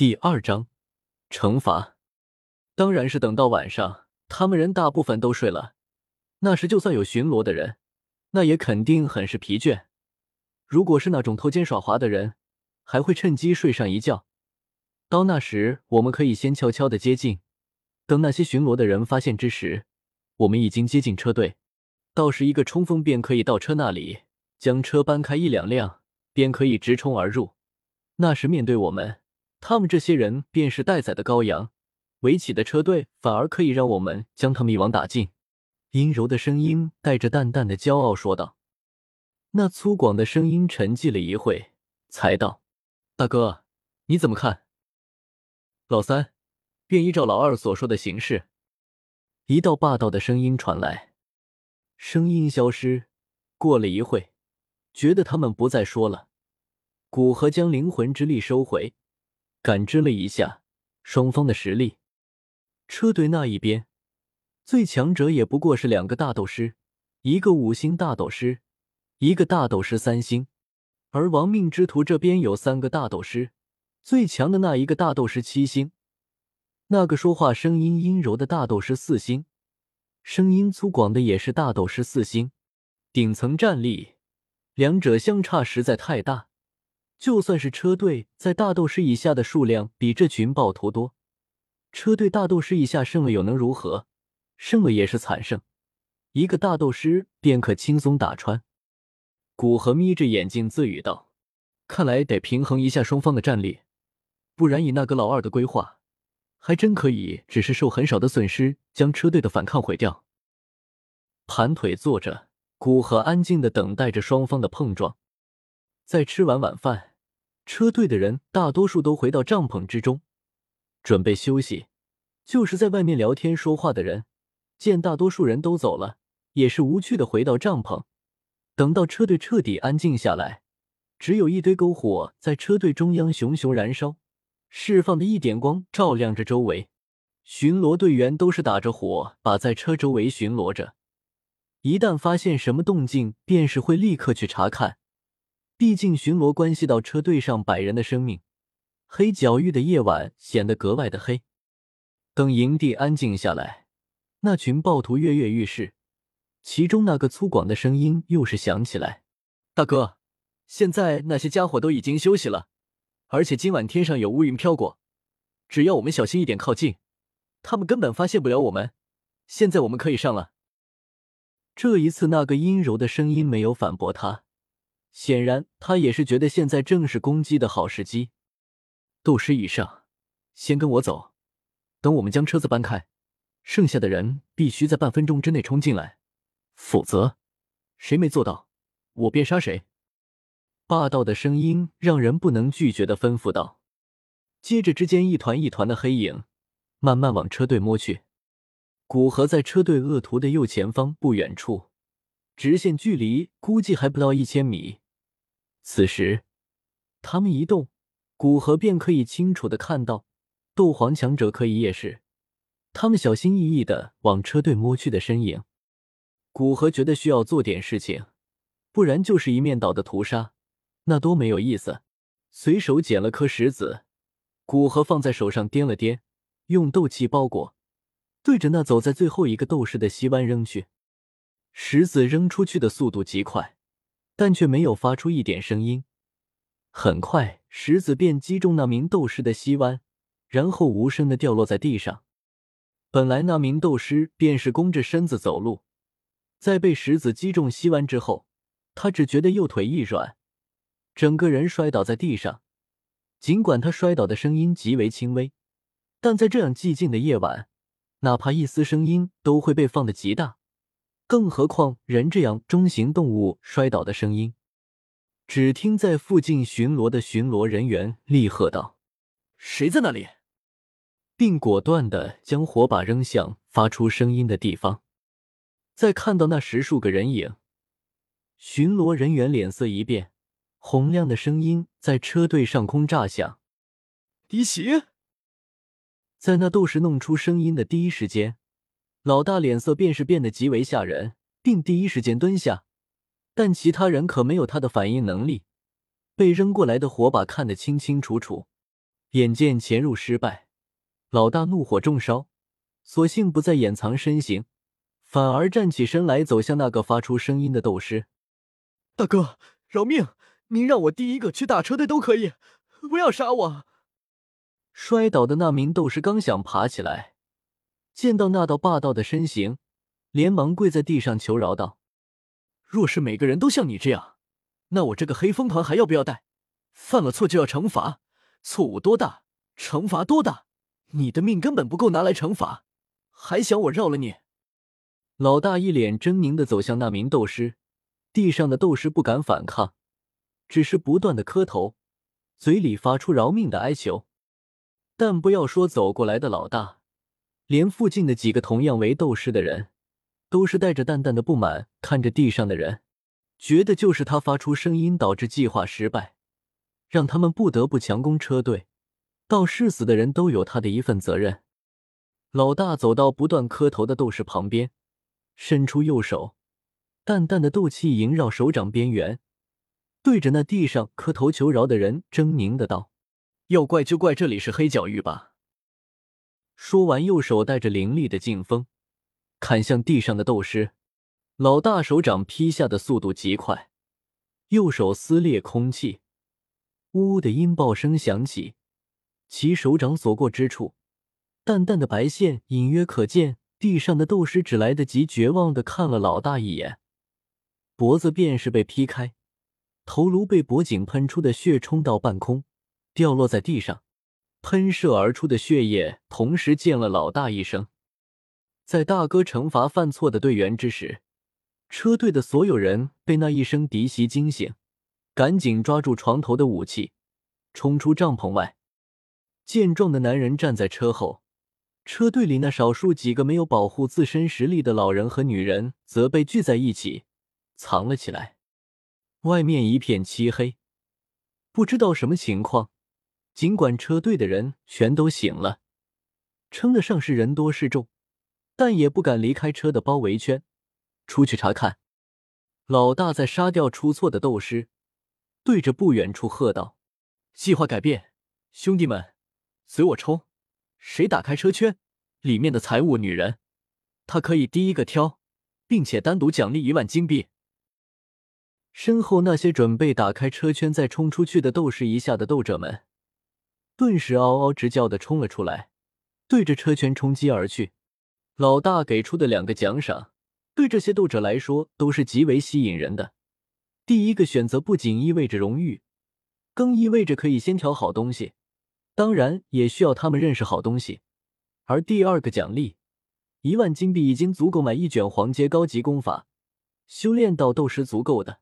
第二章惩罚，当然是等到晚上，他们人大部分都睡了。那时就算有巡逻的人，那也肯定很是疲倦。如果是那种偷奸耍滑的人，还会趁机睡上一觉。到那时，我们可以先悄悄的接近，等那些巡逻的人发现之时，我们已经接近车队。到时一个冲锋便可以到车那里，将车搬开一两辆，便可以直冲而入。那时面对我们。他们这些人便是待宰的羔羊，围起的车队反而可以让我们将他们一网打尽。阴柔的声音带着淡淡的骄傲说道。那粗犷的声音沉寂了一会，才道：“大哥，你怎么看？”老三便依照老二所说的形式。一道霸道的声音传来，声音消失。过了一会，觉得他们不再说了，古河将灵魂之力收回。感知了一下双方的实力，车队那一边最强者也不过是两个大斗师，一个五星大斗师，一个大斗师三星。而亡命之徒这边有三个大斗师，最强的那一个大斗师七星，那个说话声音阴柔的大斗师四星，声音粗犷的也是大斗师四星。顶层战力，两者相差实在太大。就算是车队在大斗师以下的数量比这群暴徒多，车队大斗师以下胜了又能如何？胜了也是惨胜，一个大斗师便可轻松打穿。古河眯着眼睛自语道：“看来得平衡一下双方的战力，不然以那个老二的规划，还真可以只是受很少的损失，将车队的反抗毁掉。”盘腿坐着，古河安静的等待着双方的碰撞。在吃完晚饭。车队的人大多数都回到帐篷之中，准备休息。就是在外面聊天说话的人，见大多数人都走了，也是无趣的回到帐篷。等到车队彻底安静下来，只有一堆篝火在车队中央熊熊燃烧，释放的一点光照亮着周围。巡逻队员都是打着火把在车周围巡逻着，一旦发现什么动静，便是会立刻去查看。毕竟巡逻关系到车队上百人的生命，黑角域的夜晚显得格外的黑。等营地安静下来，那群暴徒跃跃欲试，其中那个粗犷的声音又是响起来：“大哥，现在那些家伙都已经休息了，而且今晚天上有乌云飘过，只要我们小心一点靠近，他们根本发现不了我们。现在我们可以上了。”这一次，那个阴柔的声音没有反驳他。显然，他也是觉得现在正是攻击的好时机。斗师以上，先跟我走，等我们将车子搬开，剩下的人必须在半分钟之内冲进来，否则谁没做到，我便杀谁。霸道的声音让人不能拒绝的吩咐道。接着，之间一团一团的黑影慢慢往车队摸去。古河在车队恶徒的右前方不远处。直线距离估计还不到一千米。此时，他们一动，古河便可以清楚的看到斗皇强者可以夜视，他们小心翼翼的往车队摸去的身影。古河觉得需要做点事情，不然就是一面倒的屠杀，那多没有意思。随手捡了颗石子，古河放在手上掂了掂，用斗气包裹，对着那走在最后一个斗士的西湾扔去。石子扔出去的速度极快，但却没有发出一点声音。很快，石子便击中那名斗士的膝弯，然后无声的掉落在地上。本来那名斗师便是弓着身子走路，在被石子击中膝弯之后，他只觉得右腿一软，整个人摔倒在地上。尽管他摔倒的声音极为轻微，但在这样寂静的夜晚，哪怕一丝声音都会被放得极大。更何况人这样中型动物摔倒的声音，只听在附近巡逻的巡逻人员厉喝道：“谁在那里？”并果断的将火把扔向发出声音的地方。在看到那十数个人影，巡逻人员脸色一变，洪亮的声音在车队上空炸响：“敌袭！”在那斗士弄出声音的第一时间。老大脸色便是变得极为吓人，并第一时间蹲下，但其他人可没有他的反应能力，被扔过来的火把看得清清楚楚。眼见潜入失败，老大怒火中烧，索性不再掩藏身形，反而站起身来，走向那个发出声音的斗师。大哥，饶命！您让我第一个去打车队都可以，不要杀我！摔倒的那名斗士刚想爬起来，见到那道霸道的身形，连忙跪在地上求饶道：“若是每个人都像你这样，那我这个黑风团还要不要带？犯了错就要惩罚。”错误多大，惩罚多大？你的命根本不够拿来惩罚，还想我饶了你？老大一脸狰狞的走向那名斗师，地上的斗士不敢反抗，只是不断的磕头，嘴里发出饶命的哀求。但不要说走过来的老大，连附近的几个同样为斗士的人，都是带着淡淡的不满看着地上的人，觉得就是他发出声音导致计划失败。让他们不得不强攻车队，到誓死的人都有他的一份责任。老大走到不断磕头的斗士旁边，伸出右手，淡淡的斗气萦绕手掌边缘，对着那地上磕头求饶的人狰狞的道：“要怪就怪这里是黑角域吧。”说完，右手带着凌厉的劲风，砍向地上的斗师。老大手掌劈下的速度极快，右手撕裂空气。呜呜的音爆声响起，其手掌所过之处，淡淡的白线隐约可见。地上的斗师只来得及绝望的看了老大一眼，脖子便是被劈开，头颅被脖颈喷出的血冲到半空，掉落在地上，喷射而出的血液同时溅了老大一声。在大哥惩罚犯错的队员之时，车队的所有人被那一声笛袭惊醒。赶紧抓住床头的武器，冲出帐篷外。健壮的男人站在车后，车队里那少数几个没有保护自身实力的老人和女人则被聚在一起，藏了起来。外面一片漆黑，不知道什么情况。尽管车队的人全都醒了，称得上是人多势众，但也不敢离开车的包围圈，出去查看。老大在杀掉出错的斗师。对着不远处喝道：“计划改变，兄弟们，随我冲！谁打开车圈里面的财物、女人，他可以第一个挑，并且单独奖励一万金币。”身后那些准备打开车圈再冲出去的斗士一下的斗者们，顿时嗷嗷直叫的冲了出来，对着车圈冲击而去。老大给出的两个奖赏，对这些斗者来说都是极为吸引人的。第一个选择不仅意味着荣誉，更意味着可以先挑好东西，当然也需要他们认识好东西。而第二个奖励，一万金币已经足够买一卷黄阶高级功法，修炼到斗师足够的。